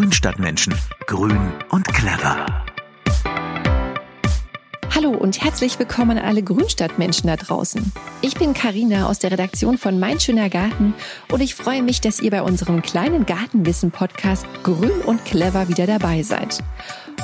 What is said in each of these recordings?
Grünstadtmenschen. Grün und clever. Hallo und herzlich willkommen an alle Grünstadtmenschen da draußen. Ich bin Karina aus der Redaktion von Mein schöner Garten und ich freue mich, dass ihr bei unserem kleinen Gartenwissen-Podcast Grün und Clever wieder dabei seid.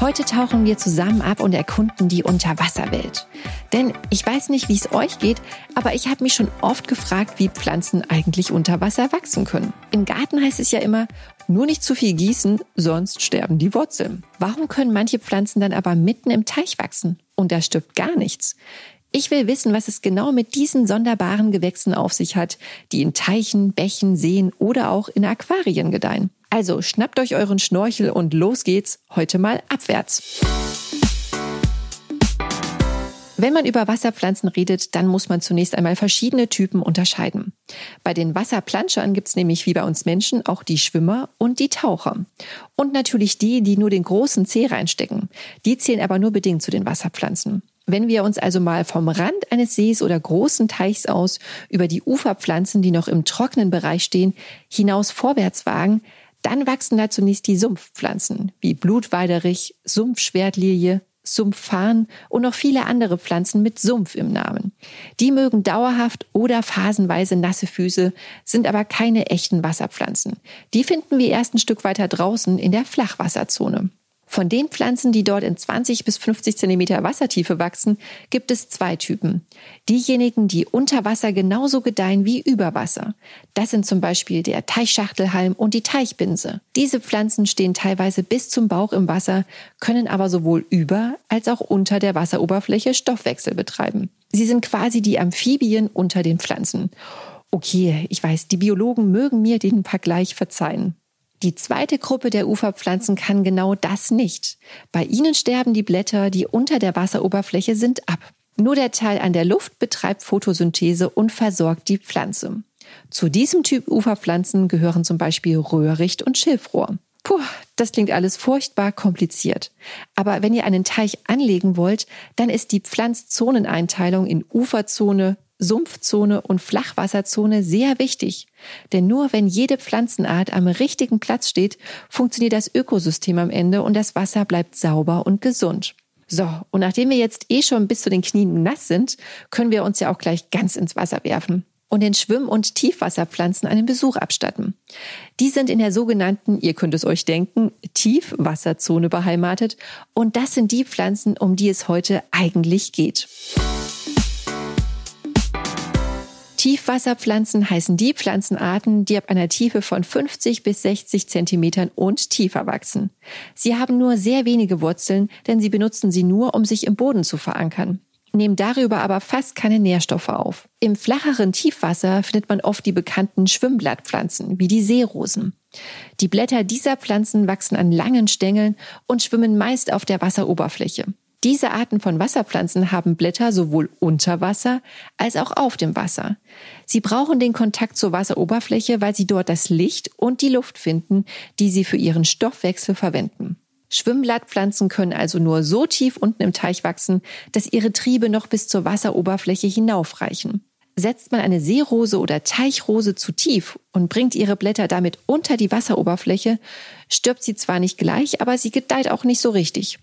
Heute tauchen wir zusammen ab und erkunden die Unterwasserwelt. Denn ich weiß nicht, wie es euch geht, aber ich habe mich schon oft gefragt, wie Pflanzen eigentlich unter Wasser wachsen können. Im Garten heißt es ja immer, nur nicht zu viel gießen, sonst sterben die Wurzeln. Warum können manche Pflanzen dann aber mitten im Teich wachsen? Und da stirbt gar nichts. Ich will wissen, was es genau mit diesen sonderbaren Gewächsen auf sich hat, die in Teichen, Bächen, Seen oder auch in Aquarien gedeihen. Also schnappt euch euren Schnorchel und los geht's heute mal abwärts. Wenn man über Wasserpflanzen redet, dann muss man zunächst einmal verschiedene Typen unterscheiden. Bei den Wasserplanschern gibt's nämlich wie bei uns Menschen auch die Schwimmer und die Taucher. Und natürlich die, die nur den großen Zeh reinstecken. Die zählen aber nur bedingt zu den Wasserpflanzen. Wenn wir uns also mal vom Rand eines Sees oder großen Teichs aus über die Uferpflanzen, die noch im trockenen Bereich stehen, hinaus vorwärts wagen, dann wachsen da zunächst die Sumpfpflanzen wie Blutweiderich, Sumpfschwertlilie, Sumpffarn und noch viele andere Pflanzen mit Sumpf im Namen. Die mögen dauerhaft oder phasenweise nasse Füße, sind aber keine echten Wasserpflanzen. Die finden wir erst ein Stück weiter draußen in der Flachwasserzone. Von den Pflanzen, die dort in 20 bis 50 Zentimeter Wassertiefe wachsen, gibt es zwei Typen. Diejenigen, die unter Wasser genauso gedeihen wie über Wasser. Das sind zum Beispiel der Teichschachtelhalm und die Teichbinse. Diese Pflanzen stehen teilweise bis zum Bauch im Wasser, können aber sowohl über als auch unter der Wasseroberfläche Stoffwechsel betreiben. Sie sind quasi die Amphibien unter den Pflanzen. Okay, ich weiß, die Biologen mögen mir den Vergleich verzeihen. Die zweite Gruppe der Uferpflanzen kann genau das nicht. Bei ihnen sterben die Blätter, die unter der Wasseroberfläche sind, ab. Nur der Teil an der Luft betreibt Photosynthese und versorgt die Pflanze. Zu diesem Typ Uferpflanzen gehören zum Beispiel Röhricht und Schilfrohr. Puh, das klingt alles furchtbar kompliziert. Aber wenn ihr einen Teich anlegen wollt, dann ist die Pflanzzoneneinteilung in Uferzone, Sumpfzone und Flachwasserzone sehr wichtig. Denn nur wenn jede Pflanzenart am richtigen Platz steht, funktioniert das Ökosystem am Ende und das Wasser bleibt sauber und gesund. So, und nachdem wir jetzt eh schon bis zu den Knien nass sind, können wir uns ja auch gleich ganz ins Wasser werfen und den Schwimm- und Tiefwasserpflanzen einen Besuch abstatten. Die sind in der sogenannten, ihr könnt es euch denken, Tiefwasserzone beheimatet und das sind die Pflanzen, um die es heute eigentlich geht. Tiefwasserpflanzen heißen die Pflanzenarten, die ab einer Tiefe von 50 bis 60 Zentimetern und tiefer wachsen. Sie haben nur sehr wenige Wurzeln, denn sie benutzen sie nur, um sich im Boden zu verankern nehmen darüber aber fast keine Nährstoffe auf. Im flacheren Tiefwasser findet man oft die bekannten Schwimmblattpflanzen, wie die Seerosen. Die Blätter dieser Pflanzen wachsen an langen Stängeln und schwimmen meist auf der Wasseroberfläche. Diese Arten von Wasserpflanzen haben Blätter sowohl unter Wasser als auch auf dem Wasser. Sie brauchen den Kontakt zur Wasseroberfläche, weil sie dort das Licht und die Luft finden, die sie für ihren Stoffwechsel verwenden. Schwimmblattpflanzen können also nur so tief unten im Teich wachsen, dass ihre Triebe noch bis zur Wasseroberfläche hinaufreichen. Setzt man eine Seerose oder Teichrose zu tief und bringt ihre Blätter damit unter die Wasseroberfläche, stirbt sie zwar nicht gleich, aber sie gedeiht auch nicht so richtig.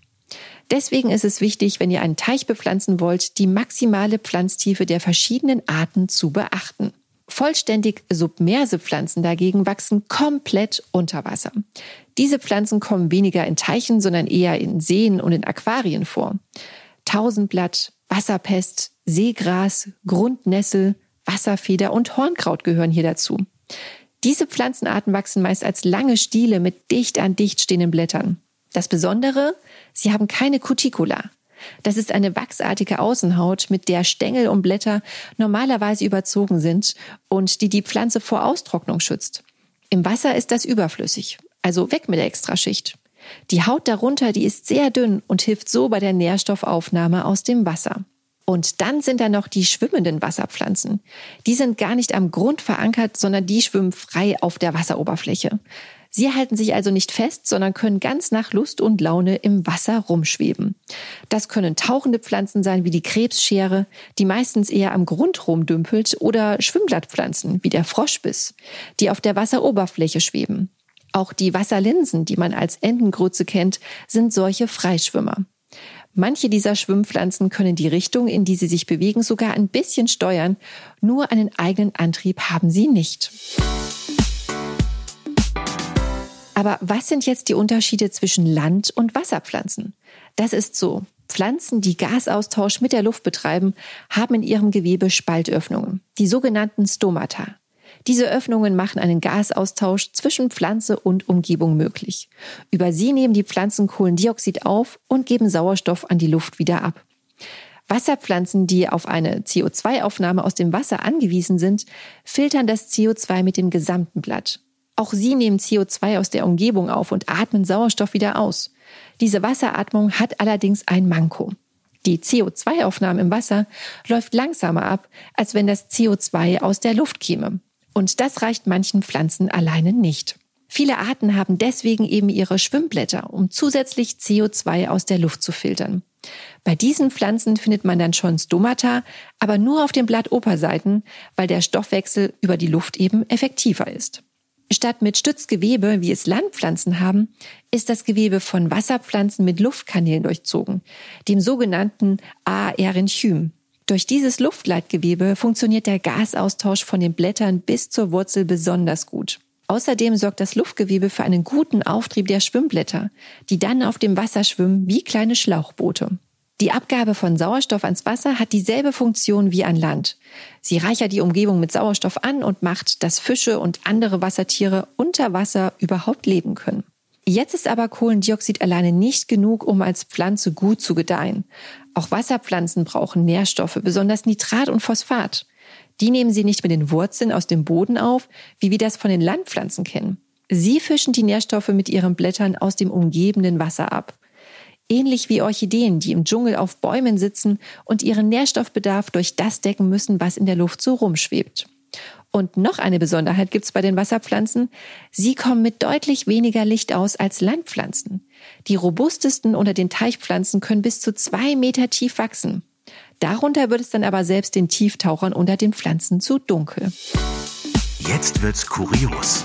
Deswegen ist es wichtig, wenn ihr einen Teich bepflanzen wollt, die maximale Pflanztiefe der verschiedenen Arten zu beachten. Vollständig submerse Pflanzen dagegen wachsen komplett unter Wasser. Diese Pflanzen kommen weniger in Teichen, sondern eher in Seen und in Aquarien vor. Tausendblatt, Wasserpest, Seegras, Grundnessel, Wasserfeder und Hornkraut gehören hier dazu. Diese Pflanzenarten wachsen meist als lange Stiele mit dicht an dicht stehenden Blättern. Das Besondere, sie haben keine Cuticula. Das ist eine wachsartige Außenhaut, mit der Stängel und Blätter normalerweise überzogen sind und die die Pflanze vor Austrocknung schützt. Im Wasser ist das überflüssig, also weg mit der Extraschicht. Die Haut darunter, die ist sehr dünn und hilft so bei der Nährstoffaufnahme aus dem Wasser. Und dann sind da noch die schwimmenden Wasserpflanzen. Die sind gar nicht am Grund verankert, sondern die schwimmen frei auf der Wasseroberfläche. Sie halten sich also nicht fest, sondern können ganz nach Lust und Laune im Wasser rumschweben. Das können tauchende Pflanzen sein wie die Krebsschere, die meistens eher am Grund rumdümpelt, oder Schwimmblattpflanzen wie der Froschbiss, die auf der Wasseroberfläche schweben. Auch die Wasserlinsen, die man als Entengrütze kennt, sind solche Freischwimmer. Manche dieser Schwimmpflanzen können die Richtung, in die sie sich bewegen, sogar ein bisschen steuern. Nur einen eigenen Antrieb haben sie nicht. Aber was sind jetzt die Unterschiede zwischen Land- und Wasserpflanzen? Das ist so. Pflanzen, die Gasaustausch mit der Luft betreiben, haben in ihrem Gewebe Spaltöffnungen, die sogenannten Stomata. Diese Öffnungen machen einen Gasaustausch zwischen Pflanze und Umgebung möglich. Über sie nehmen die Pflanzen Kohlendioxid auf und geben Sauerstoff an die Luft wieder ab. Wasserpflanzen, die auf eine CO2-Aufnahme aus dem Wasser angewiesen sind, filtern das CO2 mit dem gesamten Blatt. Auch sie nehmen CO2 aus der Umgebung auf und atmen Sauerstoff wieder aus. Diese Wasseratmung hat allerdings ein Manko. Die CO2-Aufnahme im Wasser läuft langsamer ab, als wenn das CO2 aus der Luft käme. Und das reicht manchen Pflanzen alleine nicht. Viele Arten haben deswegen eben ihre Schwimmblätter, um zusätzlich CO2 aus der Luft zu filtern. Bei diesen Pflanzen findet man dann schon Stomata, aber nur auf den Blattoberseiten, weil der Stoffwechsel über die Luft eben effektiver ist. Statt mit Stützgewebe, wie es Landpflanzen haben, ist das Gewebe von Wasserpflanzen mit Luftkanälen durchzogen, dem sogenannten Aerenchym. Durch dieses Luftleitgewebe funktioniert der Gasaustausch von den Blättern bis zur Wurzel besonders gut. Außerdem sorgt das Luftgewebe für einen guten Auftrieb der Schwimmblätter, die dann auf dem Wasser schwimmen wie kleine Schlauchboote. Die Abgabe von Sauerstoff ans Wasser hat dieselbe Funktion wie an Land. Sie reichert die Umgebung mit Sauerstoff an und macht, dass Fische und andere Wassertiere unter Wasser überhaupt leben können. Jetzt ist aber Kohlendioxid alleine nicht genug, um als Pflanze gut zu gedeihen. Auch Wasserpflanzen brauchen Nährstoffe, besonders Nitrat und Phosphat. Die nehmen sie nicht mit den Wurzeln aus dem Boden auf, wie wir das von den Landpflanzen kennen. Sie fischen die Nährstoffe mit ihren Blättern aus dem umgebenden Wasser ab ähnlich wie Orchideen, die im Dschungel auf Bäumen sitzen und ihren Nährstoffbedarf durch das decken müssen, was in der Luft so rumschwebt. Und noch eine Besonderheit gibt's bei den Wasserpflanzen. Sie kommen mit deutlich weniger Licht aus als Landpflanzen. Die robustesten unter den Teichpflanzen können bis zu zwei Meter tief wachsen. Darunter wird es dann aber selbst den Tieftauchern unter den Pflanzen zu dunkel. Jetzt wird's kurios.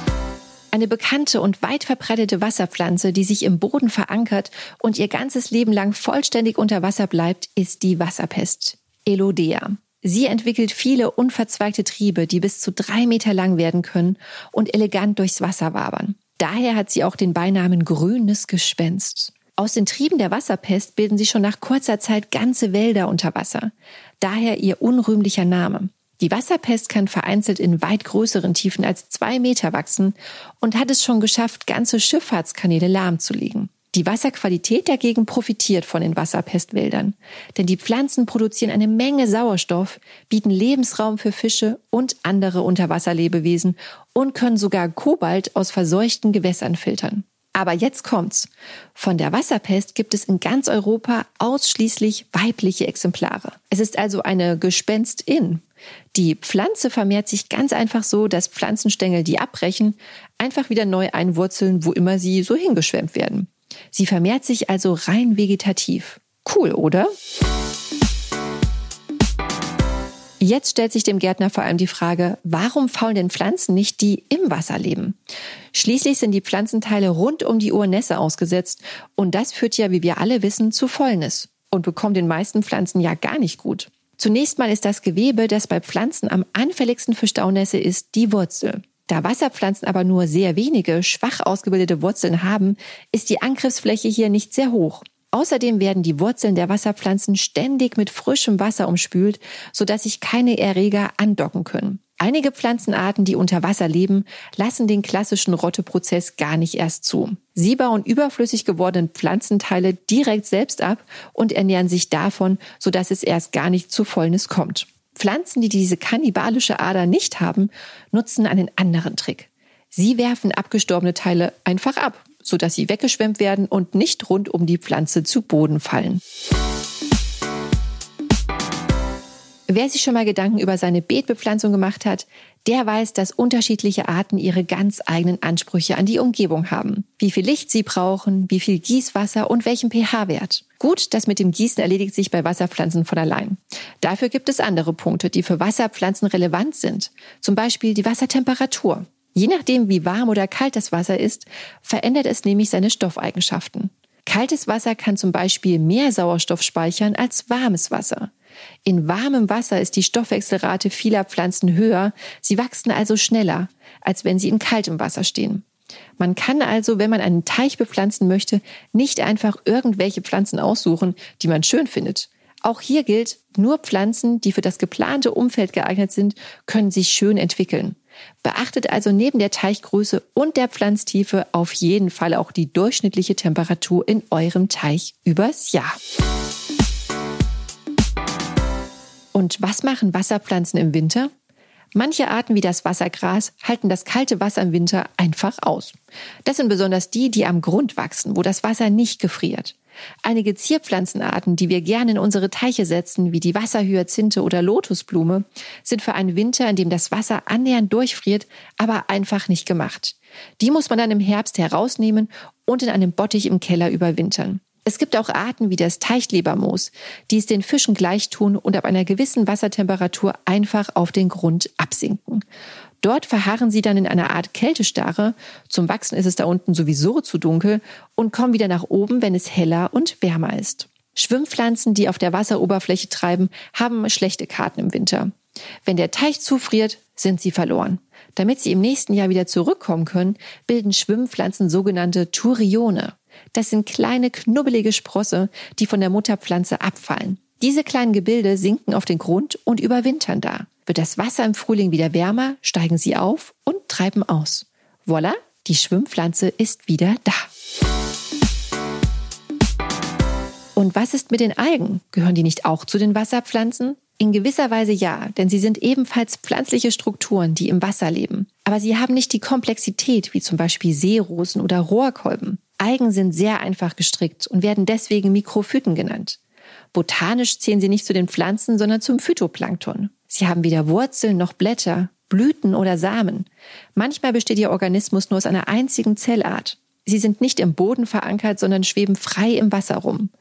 Eine bekannte und weit verbreitete Wasserpflanze, die sich im Boden verankert und ihr ganzes Leben lang vollständig unter Wasser bleibt, ist die Wasserpest. Elodea. Sie entwickelt viele unverzweigte Triebe, die bis zu drei Meter lang werden können und elegant durchs Wasser wabern. Daher hat sie auch den Beinamen grünes Gespenst. Aus den Trieben der Wasserpest bilden sie schon nach kurzer Zeit ganze Wälder unter Wasser. Daher ihr unrühmlicher Name. Die Wasserpest kann vereinzelt in weit größeren Tiefen als zwei Meter wachsen und hat es schon geschafft, ganze Schifffahrtskanäle lahmzulegen. Die Wasserqualität dagegen profitiert von den Wasserpestwäldern, denn die Pflanzen produzieren eine Menge Sauerstoff, bieten Lebensraum für Fische und andere Unterwasserlebewesen und können sogar Kobalt aus verseuchten Gewässern filtern. Aber jetzt kommt's. Von der Wasserpest gibt es in ganz Europa ausschließlich weibliche Exemplare. Es ist also eine Gespenstin. Die Pflanze vermehrt sich ganz einfach so, dass Pflanzenstängel, die abbrechen, einfach wieder neu einwurzeln, wo immer sie so hingeschwemmt werden. Sie vermehrt sich also rein vegetativ. Cool, oder? Jetzt stellt sich dem Gärtner vor allem die Frage, warum faulen denn Pflanzen nicht, die im Wasser leben? Schließlich sind die Pflanzenteile rund um die Uhr Nässe ausgesetzt und das führt ja, wie wir alle wissen, zu Fäulnis und bekommt den meisten Pflanzen ja gar nicht gut. Zunächst mal ist das Gewebe, das bei Pflanzen am anfälligsten für Staunässe ist, die Wurzel. Da Wasserpflanzen aber nur sehr wenige, schwach ausgebildete Wurzeln haben, ist die Angriffsfläche hier nicht sehr hoch. Außerdem werden die Wurzeln der Wasserpflanzen ständig mit frischem Wasser umspült, sodass sich keine Erreger andocken können. Einige Pflanzenarten, die unter Wasser leben, lassen den klassischen Rotteprozess gar nicht erst zu. Sie bauen überflüssig gewordene Pflanzenteile direkt selbst ab und ernähren sich davon, sodass es erst gar nicht zu Fäulnis kommt. Pflanzen, die diese kannibalische Ader nicht haben, nutzen einen anderen Trick. Sie werfen abgestorbene Teile einfach ab sodass sie weggeschwemmt werden und nicht rund um die Pflanze zu Boden fallen. Wer sich schon mal Gedanken über seine Beetbepflanzung gemacht hat, der weiß, dass unterschiedliche Arten ihre ganz eigenen Ansprüche an die Umgebung haben. Wie viel Licht sie brauchen, wie viel Gießwasser und welchen pH-Wert. Gut, das mit dem Gießen erledigt sich bei Wasserpflanzen von allein. Dafür gibt es andere Punkte, die für Wasserpflanzen relevant sind. Zum Beispiel die Wassertemperatur. Je nachdem, wie warm oder kalt das Wasser ist, verändert es nämlich seine Stoffeigenschaften. Kaltes Wasser kann zum Beispiel mehr Sauerstoff speichern als warmes Wasser. In warmem Wasser ist die Stoffwechselrate vieler Pflanzen höher, sie wachsen also schneller, als wenn sie in kaltem Wasser stehen. Man kann also, wenn man einen Teich bepflanzen möchte, nicht einfach irgendwelche Pflanzen aussuchen, die man schön findet. Auch hier gilt, nur Pflanzen, die für das geplante Umfeld geeignet sind, können sich schön entwickeln. Beachtet also neben der Teichgröße und der Pflanztiefe auf jeden Fall auch die durchschnittliche Temperatur in eurem Teich übers Jahr. Und was machen Wasserpflanzen im Winter? Manche Arten wie das Wassergras halten das kalte Wasser im Winter einfach aus. Das sind besonders die, die am Grund wachsen, wo das Wasser nicht gefriert. Einige Zierpflanzenarten, die wir gerne in unsere Teiche setzen, wie die Wasserhyazinthe oder Lotusblume, sind für einen Winter, in dem das Wasser annähernd durchfriert, aber einfach nicht gemacht. Die muss man dann im Herbst herausnehmen und in einem Bottich im Keller überwintern. Es gibt auch Arten wie das Teichlebermoos, die es den Fischen gleich tun und ab einer gewissen Wassertemperatur einfach auf den Grund absinken. Dort verharren sie dann in einer Art Kältestarre. Zum Wachsen ist es da unten sowieso zu dunkel und kommen wieder nach oben, wenn es heller und wärmer ist. Schwimmpflanzen, die auf der Wasseroberfläche treiben, haben schlechte Karten im Winter. Wenn der Teich zufriert, sind sie verloren. Damit sie im nächsten Jahr wieder zurückkommen können, bilden Schwimmpflanzen sogenannte Turione. Das sind kleine, knubbelige Sprosse, die von der Mutterpflanze abfallen. Diese kleinen Gebilde sinken auf den Grund und überwintern da. Wird das Wasser im Frühling wieder wärmer, steigen sie auf und treiben aus. Voila, die Schwimmpflanze ist wieder da. Und was ist mit den Algen? Gehören die nicht auch zu den Wasserpflanzen? In gewisser Weise ja, denn sie sind ebenfalls pflanzliche Strukturen, die im Wasser leben. Aber sie haben nicht die Komplexität wie zum Beispiel Seerosen oder Rohrkolben. Algen sind sehr einfach gestrickt und werden deswegen Mikrophyten genannt. Botanisch zählen sie nicht zu den Pflanzen, sondern zum Phytoplankton. Sie haben weder Wurzeln noch Blätter, Blüten oder Samen. Manchmal besteht ihr Organismus nur aus einer einzigen Zellart. Sie sind nicht im Boden verankert, sondern schweben frei im Wasser rum.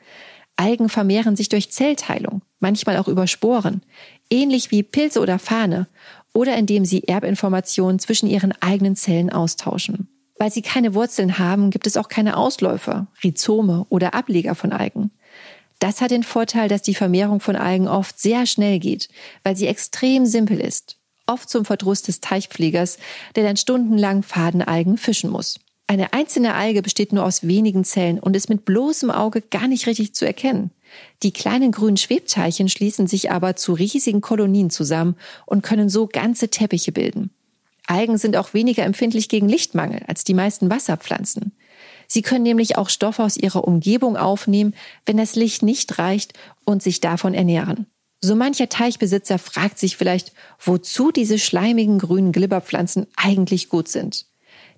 Algen vermehren sich durch Zellteilung, manchmal auch über Sporen, ähnlich wie Pilze oder Fahne, oder indem sie Erbinformationen zwischen ihren eigenen Zellen austauschen. Weil sie keine Wurzeln haben, gibt es auch keine Ausläufer, Rhizome oder Ableger von Algen. Das hat den Vorteil, dass die Vermehrung von Algen oft sehr schnell geht, weil sie extrem simpel ist. Oft zum Verdruss des Teichpflegers, der dann stundenlang Fadenalgen fischen muss. Eine einzelne Alge besteht nur aus wenigen Zellen und ist mit bloßem Auge gar nicht richtig zu erkennen. Die kleinen grünen Schwebteilchen schließen sich aber zu riesigen Kolonien zusammen und können so ganze Teppiche bilden. Algen sind auch weniger empfindlich gegen Lichtmangel als die meisten Wasserpflanzen. Sie können nämlich auch Stoffe aus ihrer Umgebung aufnehmen, wenn das Licht nicht reicht und sich davon ernähren. So mancher Teichbesitzer fragt sich vielleicht, wozu diese schleimigen grünen Glibberpflanzen eigentlich gut sind.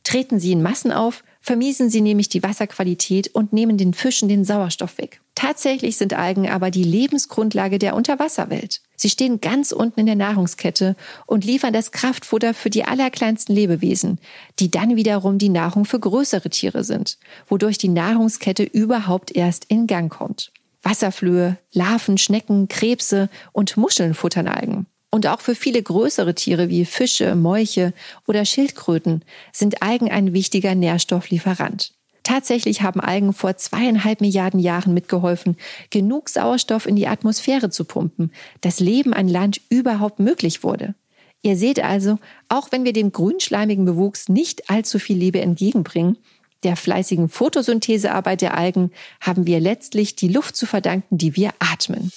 Treten sie in Massen auf, vermiesen sie nämlich die Wasserqualität und nehmen den Fischen den Sauerstoff weg. Tatsächlich sind Algen aber die Lebensgrundlage der Unterwasserwelt. Sie stehen ganz unten in der Nahrungskette und liefern das Kraftfutter für die allerkleinsten Lebewesen, die dann wiederum die Nahrung für größere Tiere sind, wodurch die Nahrungskette überhaupt erst in Gang kommt. Wasserflöhe, Larven, Schnecken, Krebse und Muscheln futtern Algen. Und auch für viele größere Tiere wie Fische, Molche oder Schildkröten sind Algen ein wichtiger Nährstofflieferant. Tatsächlich haben Algen vor zweieinhalb Milliarden Jahren mitgeholfen, genug Sauerstoff in die Atmosphäre zu pumpen, dass Leben an Land überhaupt möglich wurde. Ihr seht also, auch wenn wir dem grünschleimigen Bewuchs nicht allzu viel Liebe entgegenbringen, der fleißigen Photosynthesearbeit der Algen haben wir letztlich die Luft zu verdanken, die wir atmen.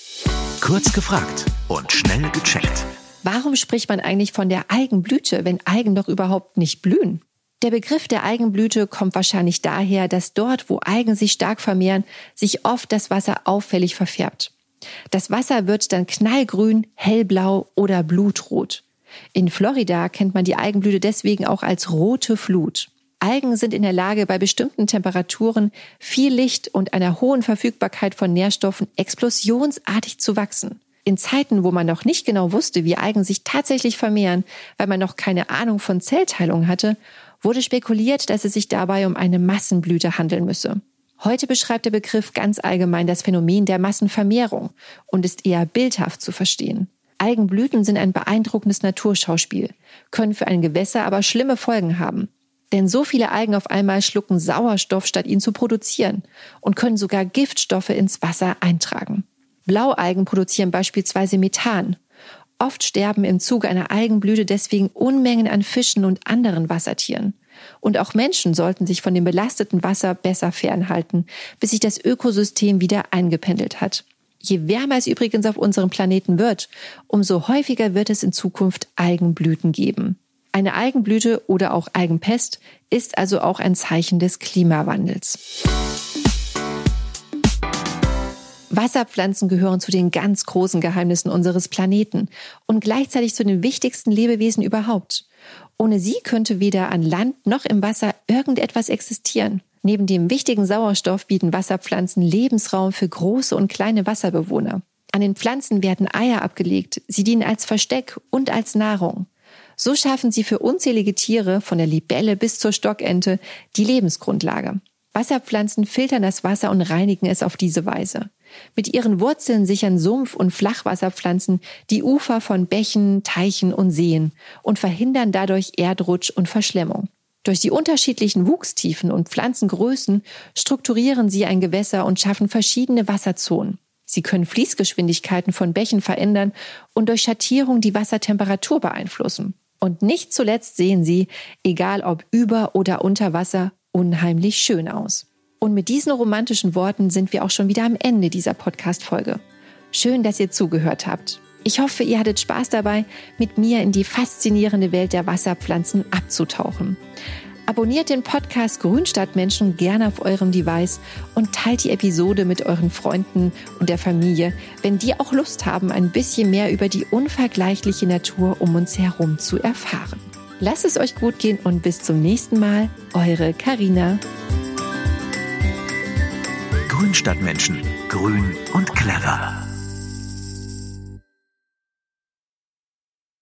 Kurz gefragt und schnell gecheckt. Warum spricht man eigentlich von der Algenblüte, wenn Algen doch überhaupt nicht blühen? Der Begriff der Algenblüte kommt wahrscheinlich daher, dass dort, wo Algen sich stark vermehren, sich oft das Wasser auffällig verfärbt. Das Wasser wird dann knallgrün, hellblau oder blutrot. In Florida kennt man die Algenblüte deswegen auch als rote Flut. Algen sind in der Lage, bei bestimmten Temperaturen, viel Licht und einer hohen Verfügbarkeit von Nährstoffen explosionsartig zu wachsen. In Zeiten, wo man noch nicht genau wusste, wie Algen sich tatsächlich vermehren, weil man noch keine Ahnung von Zellteilung hatte, wurde spekuliert, dass es sich dabei um eine Massenblüte handeln müsse. Heute beschreibt der Begriff ganz allgemein das Phänomen der Massenvermehrung und ist eher bildhaft zu verstehen. Algenblüten sind ein beeindruckendes Naturschauspiel, können für ein Gewässer aber schlimme Folgen haben. Denn so viele Algen auf einmal schlucken Sauerstoff, statt ihn zu produzieren und können sogar Giftstoffe ins Wasser eintragen. Blaualgen produzieren beispielsweise Methan. Oft sterben im Zuge einer Algenblüte deswegen Unmengen an Fischen und anderen Wassertieren. Und auch Menschen sollten sich von dem belasteten Wasser besser fernhalten, bis sich das Ökosystem wieder eingependelt hat. Je wärmer es übrigens auf unserem Planeten wird, umso häufiger wird es in Zukunft Algenblüten geben. Eine Algenblüte oder auch Algenpest ist also auch ein Zeichen des Klimawandels. Wasserpflanzen gehören zu den ganz großen Geheimnissen unseres Planeten und gleichzeitig zu den wichtigsten Lebewesen überhaupt. Ohne sie könnte weder an Land noch im Wasser irgendetwas existieren. Neben dem wichtigen Sauerstoff bieten Wasserpflanzen Lebensraum für große und kleine Wasserbewohner. An den Pflanzen werden Eier abgelegt, sie dienen als Versteck und als Nahrung. So schaffen sie für unzählige Tiere, von der Libelle bis zur Stockente, die Lebensgrundlage. Wasserpflanzen filtern das Wasser und reinigen es auf diese Weise. Mit ihren Wurzeln sichern Sumpf- und Flachwasserpflanzen die Ufer von Bächen, Teichen und Seen und verhindern dadurch Erdrutsch und Verschlemmung. Durch die unterschiedlichen Wuchstiefen und Pflanzengrößen strukturieren sie ein Gewässer und schaffen verschiedene Wasserzonen. Sie können Fließgeschwindigkeiten von Bächen verändern und durch Schattierung die Wassertemperatur beeinflussen. Und nicht zuletzt sehen sie, egal ob über oder unter Wasser, unheimlich schön aus. Und mit diesen romantischen Worten sind wir auch schon wieder am Ende dieser Podcast-Folge. Schön, dass ihr zugehört habt. Ich hoffe, ihr hattet Spaß dabei, mit mir in die faszinierende Welt der Wasserpflanzen abzutauchen. Abonniert den Podcast Grünstadtmenschen gerne auf eurem Device und teilt die Episode mit euren Freunden und der Familie, wenn die auch Lust haben, ein bisschen mehr über die unvergleichliche Natur um uns herum zu erfahren. Lasst es euch gut gehen und bis zum nächsten Mal, eure Karina. Grünstadtmenschen. Grün und clever.